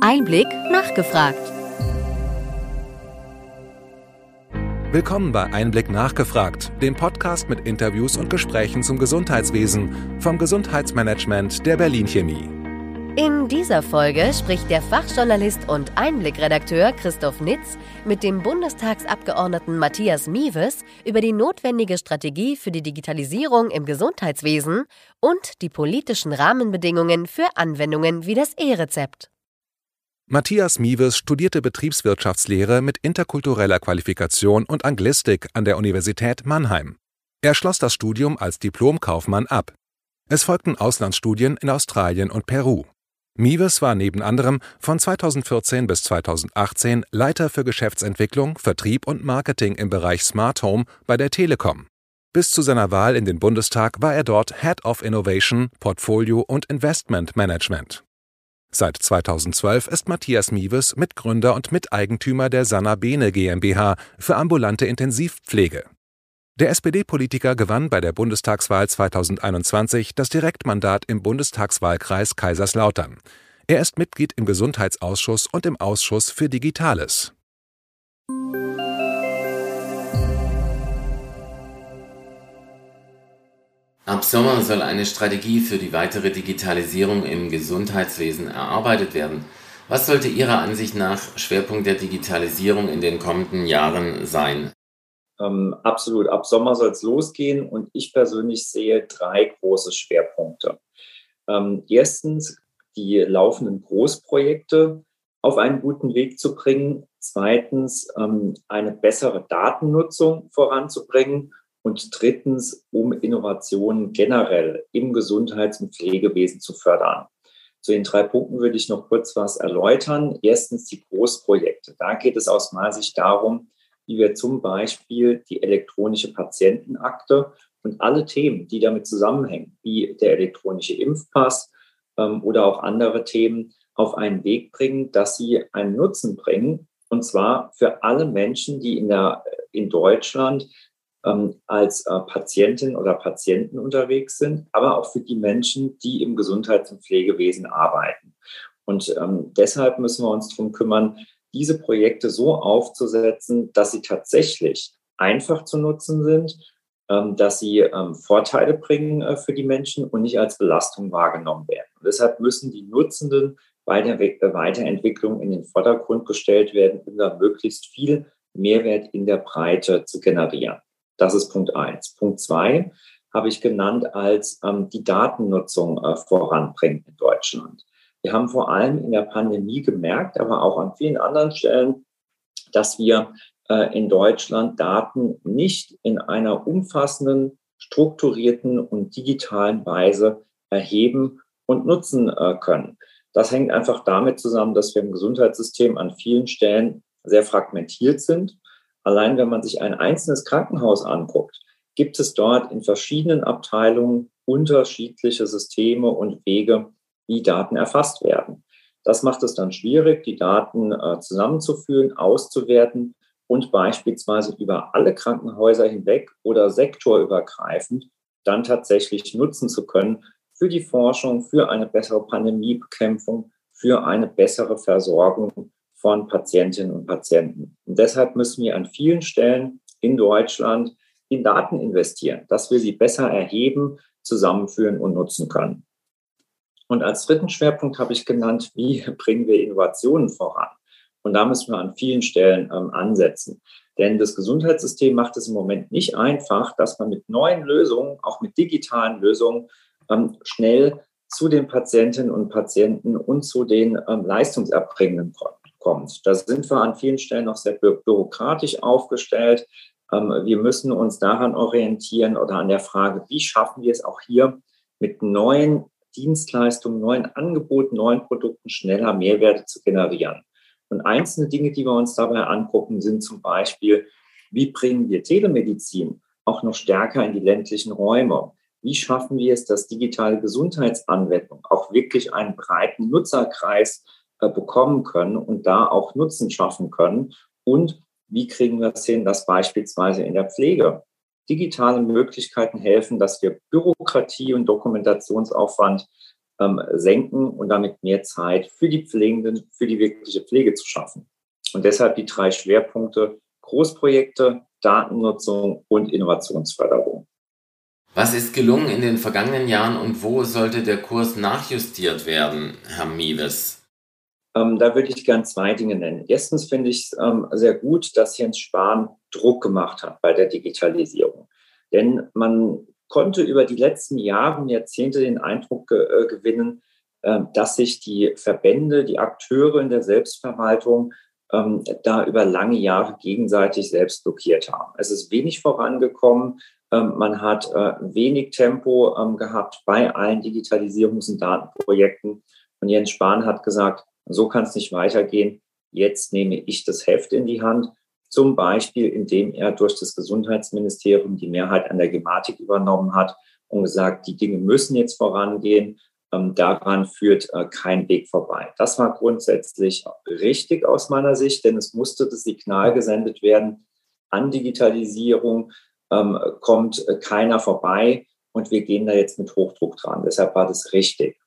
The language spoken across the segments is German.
Einblick nachgefragt. Willkommen bei Einblick nachgefragt, dem Podcast mit Interviews und Gesprächen zum Gesundheitswesen vom Gesundheitsmanagement der Berlin Chemie. In dieser Folge spricht der Fachjournalist und Einblickredakteur Christoph Nitz mit dem Bundestagsabgeordneten Matthias Mieves über die notwendige Strategie für die Digitalisierung im Gesundheitswesen und die politischen Rahmenbedingungen für Anwendungen wie das E-Rezept. Matthias Mieves studierte Betriebswirtschaftslehre mit interkultureller Qualifikation und Anglistik an der Universität Mannheim. Er schloss das Studium als Diplomkaufmann ab. Es folgten Auslandsstudien in Australien und Peru. Mieves war neben anderem von 2014 bis 2018 Leiter für Geschäftsentwicklung, Vertrieb und Marketing im Bereich Smart Home bei der Telekom. Bis zu seiner Wahl in den Bundestag war er dort Head of Innovation, Portfolio und Investment Management. Seit 2012 ist Matthias Mieves Mitgründer und Miteigentümer der Sanna Bene GmbH für ambulante Intensivpflege. Der SPD-Politiker gewann bei der Bundestagswahl 2021 das Direktmandat im Bundestagswahlkreis Kaiserslautern. Er ist Mitglied im Gesundheitsausschuss und im Ausschuss für Digitales. Ab Sommer soll eine Strategie für die weitere Digitalisierung im Gesundheitswesen erarbeitet werden. Was sollte Ihrer Ansicht nach Schwerpunkt der Digitalisierung in den kommenden Jahren sein? Ähm, absolut. Ab Sommer soll es losgehen und ich persönlich sehe drei große Schwerpunkte. Ähm, erstens die laufenden Großprojekte auf einen guten Weg zu bringen. Zweitens ähm, eine bessere Datennutzung voranzubringen und drittens, um Innovationen generell im Gesundheits- und Pflegewesen zu fördern. Zu den drei Punkten würde ich noch kurz was erläutern. Erstens die Großprojekte. Da geht es aus meiner Sicht darum, wie wir zum Beispiel die elektronische Patientenakte und alle Themen, die damit zusammenhängen, wie der elektronische Impfpass ähm, oder auch andere Themen, auf einen Weg bringen, dass sie einen Nutzen bringen. Und zwar für alle Menschen, die in, der, in Deutschland ähm, als äh, Patientin oder Patienten unterwegs sind, aber auch für die Menschen, die im Gesundheits- und Pflegewesen arbeiten. Und ähm, deshalb müssen wir uns darum kümmern, diese Projekte so aufzusetzen, dass sie tatsächlich einfach zu nutzen sind, ähm, dass sie ähm, Vorteile bringen äh, für die Menschen und nicht als Belastung wahrgenommen werden. Und deshalb müssen die Nutzenden bei der Weiterentwicklung in den Vordergrund gestellt werden, um da möglichst viel Mehrwert in der Breite zu generieren. Das ist Punkt eins. Punkt zwei habe ich genannt als ähm, die Datennutzung äh, voranbringen in Deutschland. Wir haben vor allem in der Pandemie gemerkt, aber auch an vielen anderen Stellen, dass wir äh, in Deutschland Daten nicht in einer umfassenden, strukturierten und digitalen Weise erheben und nutzen äh, können. Das hängt einfach damit zusammen, dass wir im Gesundheitssystem an vielen Stellen sehr fragmentiert sind Allein wenn man sich ein einzelnes Krankenhaus anguckt, gibt es dort in verschiedenen Abteilungen unterschiedliche Systeme und Wege, wie Daten erfasst werden. Das macht es dann schwierig, die Daten äh, zusammenzuführen, auszuwerten und beispielsweise über alle Krankenhäuser hinweg oder sektorübergreifend dann tatsächlich nutzen zu können für die Forschung, für eine bessere Pandemiebekämpfung, für eine bessere Versorgung von Patientinnen und Patienten. Und deshalb müssen wir an vielen Stellen in Deutschland in Daten investieren, dass wir sie besser erheben, zusammenführen und nutzen können. Und als dritten Schwerpunkt habe ich genannt, wie bringen wir Innovationen voran? Und da müssen wir an vielen Stellen ähm, ansetzen. Denn das Gesundheitssystem macht es im Moment nicht einfach, dass man mit neuen Lösungen, auch mit digitalen Lösungen, ähm, schnell zu den Patientinnen und Patienten und zu den ähm, Leistungserbringenden kommt. Da sind wir an vielen Stellen noch sehr bürokratisch aufgestellt. Ähm, wir müssen uns daran orientieren oder an der Frage, wie schaffen wir es auch hier mit neuen Dienstleistungen, neuen Angeboten, neuen Produkten schneller Mehrwerte zu generieren. Und einzelne Dinge, die wir uns dabei angucken, sind zum Beispiel, wie bringen wir Telemedizin auch noch stärker in die ländlichen Räume? Wie schaffen wir es, dass digitale Gesundheitsanwendungen auch wirklich einen breiten Nutzerkreis bekommen können und da auch Nutzen schaffen können? Und wie kriegen wir es hin, dass beispielsweise in der Pflege digitale Möglichkeiten helfen, dass wir Bürokratie und Dokumentationsaufwand ähm, senken und damit mehr Zeit für die Pflegenden, für die wirkliche Pflege zu schaffen. Und deshalb die drei Schwerpunkte Großprojekte, Datennutzung und Innovationsförderung. Was ist gelungen in den vergangenen Jahren und wo sollte der Kurs nachjustiert werden, Herr Miewes? Ähm, da würde ich gern zwei Dinge nennen. Erstens finde ich es ähm, sehr gut, dass Jens Spahn Druck gemacht hat bei der Digitalisierung. Denn man konnte über die letzten Jahre und Jahrzehnte den Eindruck ge äh, gewinnen, äh, dass sich die Verbände, die Akteure in der Selbstverwaltung ähm, da über lange Jahre gegenseitig selbst blockiert haben. Es ist wenig vorangekommen. Ähm, man hat äh, wenig Tempo ähm, gehabt bei allen Digitalisierungs- und Datenprojekten. Und Jens Spahn hat gesagt, so kann es nicht weitergehen. Jetzt nehme ich das Heft in die Hand. Zum Beispiel, indem er durch das Gesundheitsministerium die Mehrheit an der Gematik übernommen hat und gesagt, die Dinge müssen jetzt vorangehen. Ähm, daran führt äh, kein Weg vorbei. Das war grundsätzlich richtig aus meiner Sicht, denn es musste das Signal gesendet werden an Digitalisierung, ähm, kommt äh, keiner vorbei und wir gehen da jetzt mit Hochdruck dran. Deshalb war das richtig.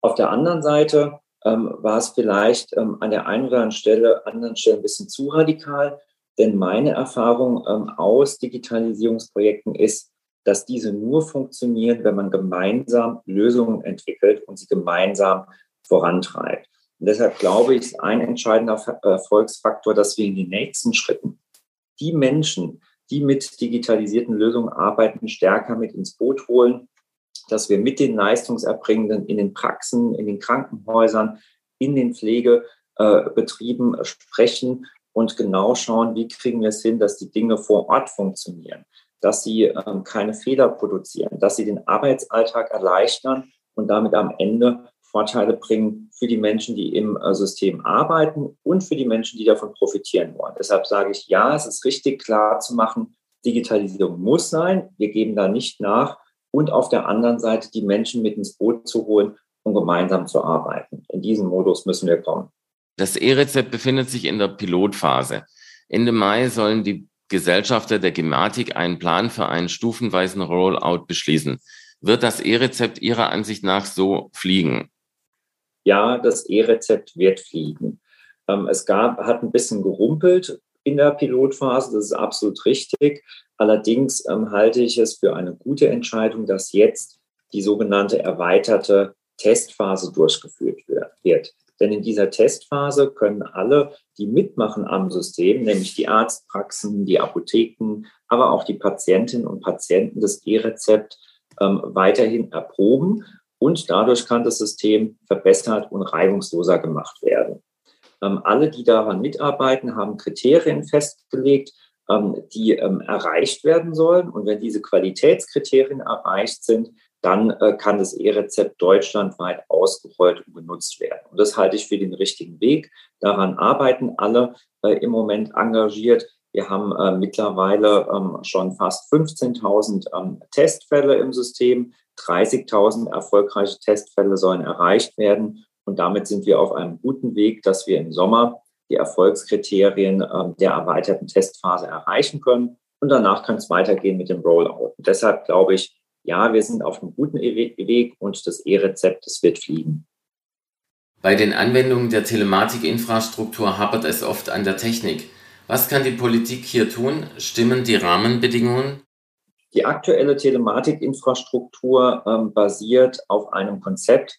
Auf der anderen Seite ähm, war es vielleicht ähm, an der einen oder anderen Stelle, anderen Stelle ein bisschen zu radikal, denn meine Erfahrung ähm, aus Digitalisierungsprojekten ist, dass diese nur funktionieren, wenn man gemeinsam Lösungen entwickelt und sie gemeinsam vorantreibt. Und deshalb glaube ich, ist ein entscheidender Erfolgsfaktor, dass wir in den nächsten Schritten die Menschen, die mit digitalisierten Lösungen arbeiten, stärker mit ins Boot holen, dass wir mit den Leistungserbringenden in den Praxen, in den Krankenhäusern, in den Pflegebetrieben sprechen und genau schauen, wie kriegen wir es hin, dass die Dinge vor Ort funktionieren, dass sie ähm, keine Fehler produzieren, dass sie den Arbeitsalltag erleichtern und damit am Ende Vorteile bringen für die Menschen, die im äh, System arbeiten und für die Menschen, die davon profitieren wollen. Deshalb sage ich, ja, es ist richtig klar zu machen, Digitalisierung muss sein. Wir geben da nicht nach. Und auf der anderen Seite die Menschen mit ins Boot zu holen, um gemeinsam zu arbeiten. In diesen Modus müssen wir kommen. Das E-Rezept befindet sich in der Pilotphase. Ende Mai sollen die Gesellschafter der Gematik einen Plan für einen stufenweisen Rollout beschließen. Wird das E-Rezept Ihrer Ansicht nach so fliegen? ja, das E-Rezept wird fliegen. Ähm, es gab, hat ein bisschen gerumpelt in der Pilotphase, das ist absolut richtig. Allerdings ähm, halte ich es für eine gute Entscheidung, dass jetzt die sogenannte erweiterte Testphase durchgeführt wird. Denn in dieser Testphase können alle, die mitmachen am System, nämlich die Arztpraxen, die Apotheken, aber auch die Patientinnen und Patienten das E-Rezept ähm, weiterhin erproben und dadurch kann das System verbessert und reibungsloser gemacht werden. Ähm, alle, die daran mitarbeiten, haben Kriterien festgelegt, die ähm, erreicht werden sollen. Und wenn diese Qualitätskriterien erreicht sind, dann äh, kann das E-Rezept deutschlandweit ausgerollt und genutzt werden. Und das halte ich für den richtigen Weg. Daran arbeiten alle äh, im Moment engagiert. Wir haben äh, mittlerweile ähm, schon fast 15.000 ähm, Testfälle im System. 30.000 erfolgreiche Testfälle sollen erreicht werden. Und damit sind wir auf einem guten Weg, dass wir im Sommer die Erfolgskriterien äh, der erweiterten Testphase erreichen können. Und danach kann es weitergehen mit dem Rollout. Und deshalb glaube ich, ja, wir sind auf einem guten e-, Weg und das E-Rezept, das wird fliegen. Bei den Anwendungen der Telematikinfrastruktur hapert es oft an der Technik. Was kann die Politik hier tun? Stimmen die Rahmenbedingungen? Die aktuelle Telematikinfrastruktur ähm, basiert auf einem Konzept,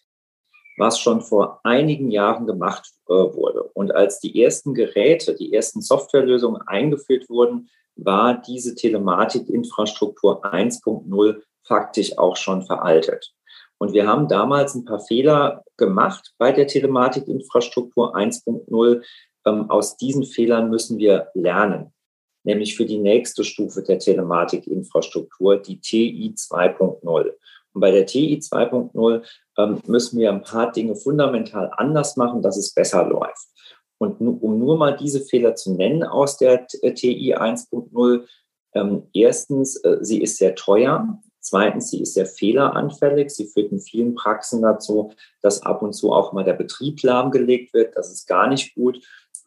was schon vor einigen Jahren gemacht äh, wurde. Und als die ersten Geräte, die ersten Softwarelösungen eingeführt wurden, war diese Telematikinfrastruktur 1.0 faktisch auch schon veraltet. Und wir haben damals ein paar Fehler gemacht bei der Telematikinfrastruktur 1.0. Ähm, aus diesen Fehlern müssen wir lernen nämlich für die nächste Stufe der Telematikinfrastruktur, die TI 2.0. Und bei der TI 2.0 ähm, müssen wir ein paar Dinge fundamental anders machen, dass es besser läuft. Und um nur mal diese Fehler zu nennen aus der TI 1.0, ähm, erstens, äh, sie ist sehr teuer. Zweitens, sie ist sehr fehleranfällig. Sie führt in vielen Praxen dazu, dass ab und zu auch mal der Betrieb lahmgelegt wird. Das ist gar nicht gut.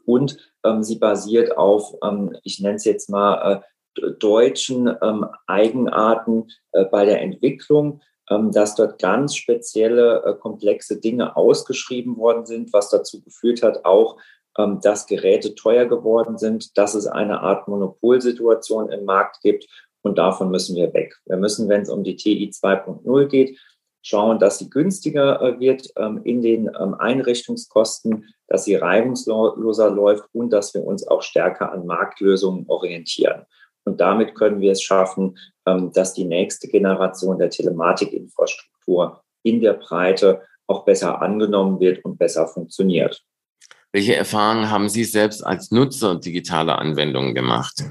Und ähm, sie basiert auf, ähm, ich nenne es jetzt mal, äh, deutschen ähm, Eigenarten äh, bei der Entwicklung. Ähm, dass dort ganz spezielle, äh, komplexe Dinge ausgeschrieben worden sind, was dazu geführt hat, auch, ähm, dass Geräte teuer geworden sind, dass es eine Art Monopolsituation im Markt gibt. Und davon müssen wir weg. Wir müssen, wenn es um die TI 2.0 geht, schauen, dass sie günstiger äh, wird ähm, in den Einrichtungskosten, dass sie reibungsloser läuft und dass wir uns auch stärker an Marktlösungen orientieren. Und damit können wir es schaffen, dass die nächste Generation der Telematikinfrastruktur in der Breite auch besser angenommen wird und besser funktioniert. Welche Erfahrungen haben Sie selbst als Nutzer digitaler Anwendungen gemacht?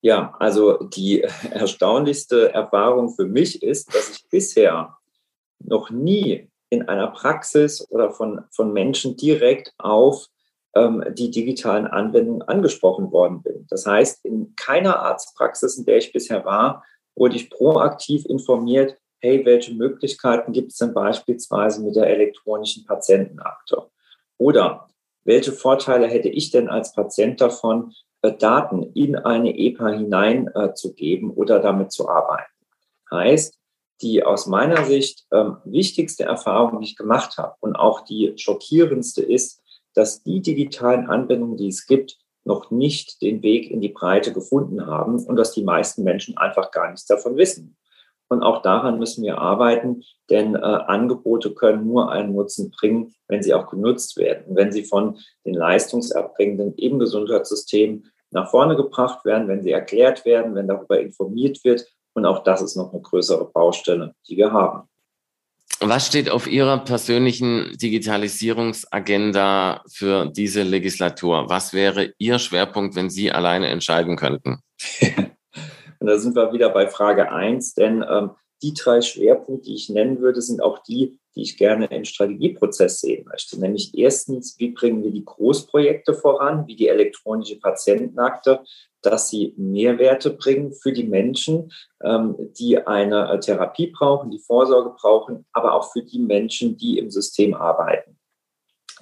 Ja, also die erstaunlichste Erfahrung für mich ist, dass ich bisher noch nie in einer Praxis oder von, von Menschen direkt auf ähm, die digitalen Anwendungen angesprochen worden bin. Das heißt, in keiner Arztpraxis, in der ich bisher war, wurde ich proaktiv informiert, hey, welche Möglichkeiten gibt es denn beispielsweise mit der elektronischen Patientenakte? Oder welche Vorteile hätte ich denn als Patient davon, äh, Daten in eine EPA hineinzugeben äh, oder damit zu arbeiten? Heißt, die aus meiner Sicht ähm, wichtigste Erfahrung, die ich gemacht habe und auch die schockierendste ist, dass die digitalen Anwendungen, die es gibt, noch nicht den Weg in die Breite gefunden haben und dass die meisten Menschen einfach gar nichts davon wissen. Und auch daran müssen wir arbeiten, denn äh, Angebote können nur einen Nutzen bringen, wenn sie auch genutzt werden. Wenn sie von den Leistungserbringenden im Gesundheitssystem nach vorne gebracht werden, wenn sie erklärt werden, wenn darüber informiert wird. Und auch das ist noch eine größere Baustelle, die wir haben. Was steht auf Ihrer persönlichen Digitalisierungsagenda für diese Legislatur? Was wäre Ihr Schwerpunkt, wenn Sie alleine entscheiden könnten? Und da sind wir wieder bei Frage 1, denn ähm, die drei Schwerpunkte, die ich nennen würde, sind auch die, die ich gerne im Strategieprozess sehen möchte. Nämlich erstens, wie bringen wir die Großprojekte voran, wie die elektronische Patientenakte, dass sie Mehrwerte bringen für die Menschen, ähm, die eine äh, Therapie brauchen, die Vorsorge brauchen, aber auch für die Menschen, die im System arbeiten.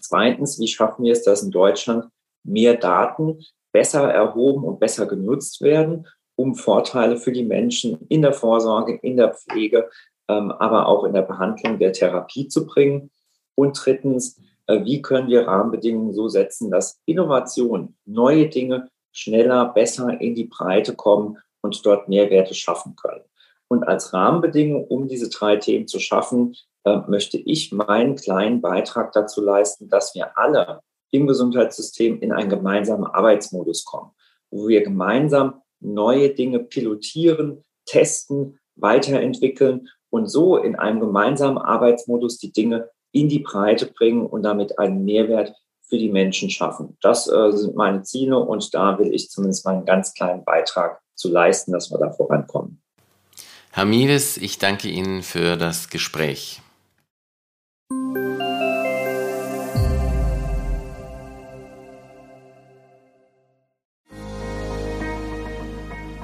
Zweitens, wie schaffen wir es, dass in Deutschland mehr Daten besser erhoben und besser genutzt werden, um Vorteile für die Menschen in der Vorsorge, in der Pflege, aber auch in der Behandlung der Therapie zu bringen. Und drittens, äh, wie können wir Rahmenbedingungen so setzen, dass Innovation, neue Dinge schneller, besser in die Breite kommen und dort Mehrwerte schaffen können. Und als Rahmenbedingung, um diese drei Themen zu schaffen, äh, möchte ich meinen kleinen Beitrag dazu leisten, dass wir alle im Gesundheitssystem in einen gemeinsamen Arbeitsmodus kommen, wo wir gemeinsam neue Dinge pilotieren, testen, weiterentwickeln und so in einem gemeinsamen Arbeitsmodus die Dinge in die Breite bringen und damit einen Mehrwert für die Menschen schaffen. Das äh, sind meine Ziele und da will ich zumindest meinen ganz kleinen Beitrag zu leisten, dass wir da vorankommen. Herr Miles, ich danke Ihnen für das Gespräch.